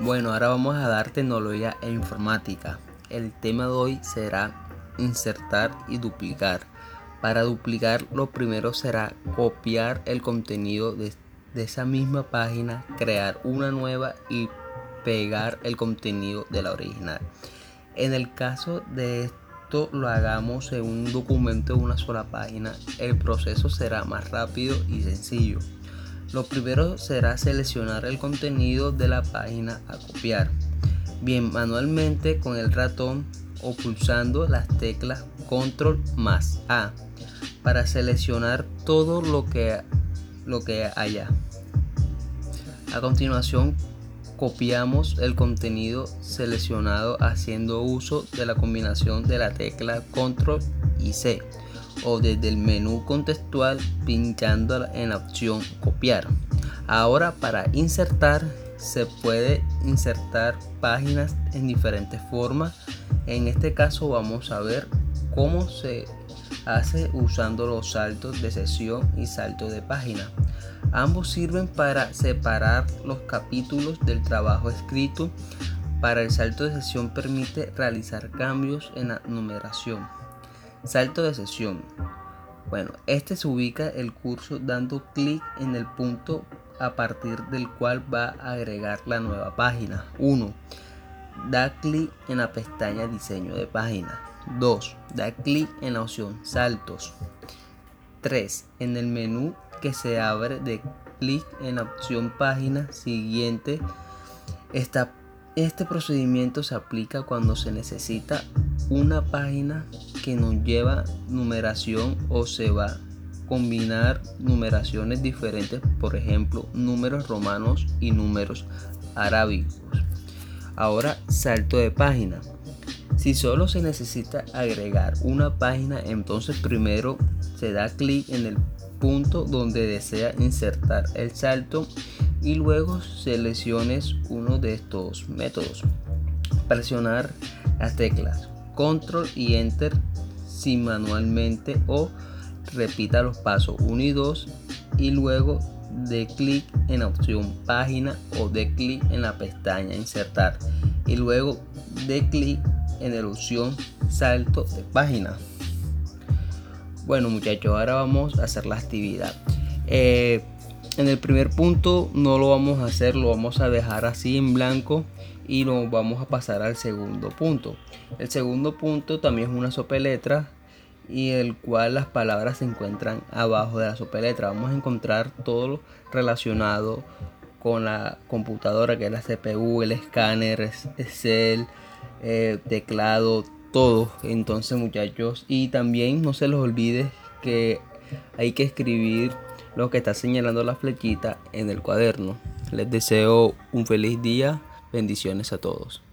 Bueno, ahora vamos a dar tecnología e informática. El tema de hoy será insertar y duplicar. Para duplicar lo primero será copiar el contenido de, esa misma página, crear una nueva y pegar el contenido de la original. En el caso de esto lo hagamos en un documento de una sola página, el proceso será más rápido y sencillo. Lo primero será seleccionar el contenido de la página a copiar. Bien, manualmente con el ratón o pulsando las teclas control más A para seleccionar todo lo que, lo que haya. A continuación copiamos el contenido seleccionado haciendo uso de la combinación de la tecla control y C o desde el menú contextual pinchando en la opción copiar. Ahora para insertar se puede insertar páginas en diferentes formas. En este caso vamos a ver cómo se hace usando los saltos de sesión y salto de página. Ambos sirven para separar los capítulos del trabajo escrito. Para el salto de sesión permite realizar cambios en la numeración. Salto de sesión. Bueno, este se ubica el curso dando clic en el punto a partir del cual va a agregar la nueva página. 1. Da clic en la pestaña diseño de página. 2. Da clic en la opción saltos. 3. En el menú que se abre de clic en la opción página siguiente. Este procedimiento se aplica cuando se necesita una página que nos lleva numeración o se va a combinar numeraciones diferentes, por ejemplo, números romanos y números arábicos. Ahora, salto de página. Si solo se necesita agregar una página, entonces primero se da clic en el punto donde desea insertar el salto y luego selecciones uno de estos métodos. Presionar las teclas control y enter si manualmente o repita los pasos 1 y 2 y luego de clic en la opción página o de clic en la pestaña insertar y luego de clic en la opción salto de página bueno muchachos ahora vamos a hacer la actividad eh, en el primer punto no lo vamos a hacer lo vamos a dejar así en blanco y nos vamos a pasar al segundo punto. El segundo punto también es una sopeletra y el cual las palabras se encuentran abajo de la sopeletra. Vamos a encontrar todo lo relacionado con la computadora que es la CPU, el escáner, Excel, eh, teclado, todo. Entonces muchachos y también no se les olvide que hay que escribir lo que está señalando la flechita en el cuaderno. Les deseo un feliz día. Bendiciones a todos.